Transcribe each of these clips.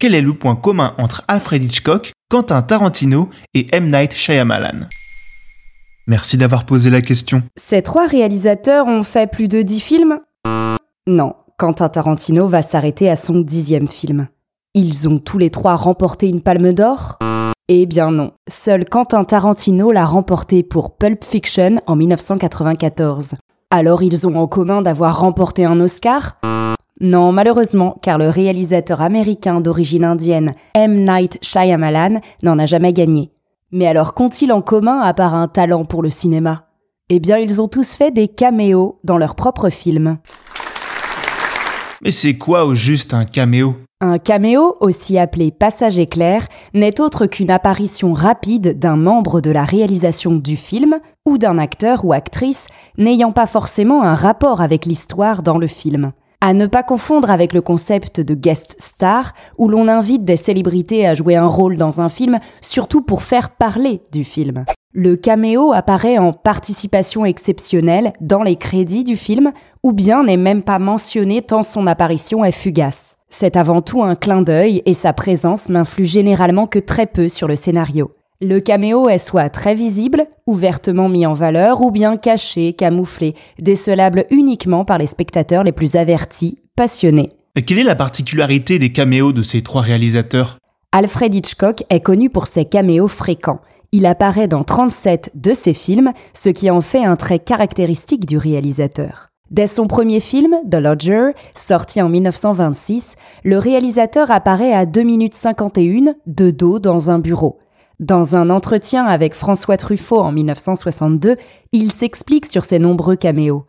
Quel est le point commun entre Alfred Hitchcock, Quentin Tarantino et M. Night Shyamalan? Merci d'avoir posé la question. Ces trois réalisateurs ont fait plus de dix films? Non, Quentin Tarantino va s'arrêter à son dixième film. Ils ont tous les trois remporté une palme d'or? Eh bien non, seul Quentin Tarantino l'a remporté pour Pulp Fiction en 1994. Alors ils ont en commun d'avoir remporté un Oscar? Non, malheureusement, car le réalisateur américain d'origine indienne M. Night Shyamalan n'en a jamais gagné. Mais alors qu'ont-ils en commun à part un talent pour le cinéma? Eh bien ils ont tous fait des caméos dans leurs propres films. Mais c'est quoi au juste un caméo? Un caméo, aussi appelé passage éclair, n'est autre qu'une apparition rapide d'un membre de la réalisation du film ou d'un acteur ou actrice n'ayant pas forcément un rapport avec l'histoire dans le film. À ne pas confondre avec le concept de guest star, où l'on invite des célébrités à jouer un rôle dans un film, surtout pour faire parler du film. Le caméo apparaît en participation exceptionnelle dans les crédits du film, ou bien n'est même pas mentionné tant son apparition est fugace. C'est avant tout un clin d'œil et sa présence n'influe généralement que très peu sur le scénario. Le caméo est soit très visible, ouvertement mis en valeur, ou bien caché, camouflé, décelable uniquement par les spectateurs les plus avertis, passionnés. Et quelle est la particularité des caméos de ces trois réalisateurs? Alfred Hitchcock est connu pour ses caméos fréquents. Il apparaît dans 37 de ses films, ce qui en fait un trait caractéristique du réalisateur. Dès son premier film, The Lodger, sorti en 1926, le réalisateur apparaît à 2 minutes 51 de dos dans un bureau. Dans un entretien avec François Truffaut en 1962, il s'explique sur ses nombreux caméos.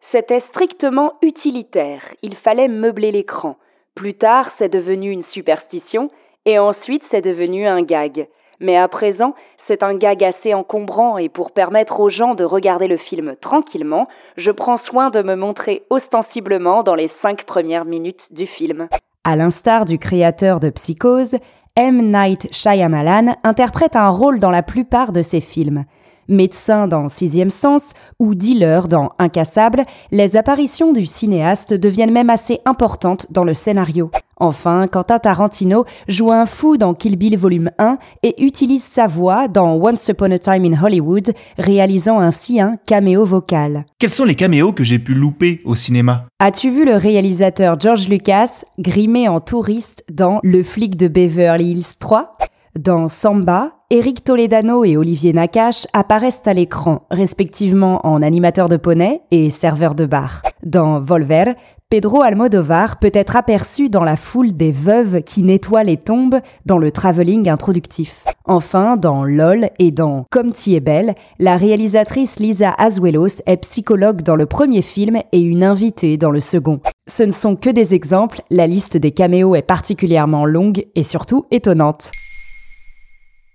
C'était strictement utilitaire, il fallait meubler l'écran. Plus tard, c'est devenu une superstition, et ensuite c'est devenu un gag. Mais à présent, c'est un gag assez encombrant et pour permettre aux gens de regarder le film tranquillement, je prends soin de me montrer ostensiblement dans les cinq premières minutes du film. À l'instar du créateur de Psychose, M. Night Shyamalan interprète un rôle dans la plupart de ses films. Médecin dans Sixième Sens ou dealer dans Incassable, les apparitions du cinéaste deviennent même assez importantes dans le scénario. Enfin, Quentin Tarantino joue un fou dans Kill Bill Volume 1 et utilise sa voix dans Once Upon a Time in Hollywood, réalisant ainsi un caméo vocal. Quels sont les caméos que j'ai pu louper au cinéma? As-tu vu le réalisateur George Lucas grimé en touriste dans Le flic de Beverly Hills 3 Dans Samba, Eric Toledano et Olivier Nakache apparaissent à l'écran, respectivement en animateur de poney et serveur de bar. Dans Volver, Pedro Almodovar peut être aperçu dans la foule des veuves qui nettoient les tombes dans le travelling introductif. Enfin, dans LOL et dans Comme t'y es belle, la réalisatrice Lisa Azuelos est psychologue dans le premier film et une invitée dans le second. Ce ne sont que des exemples, la liste des caméos est particulièrement longue et surtout étonnante.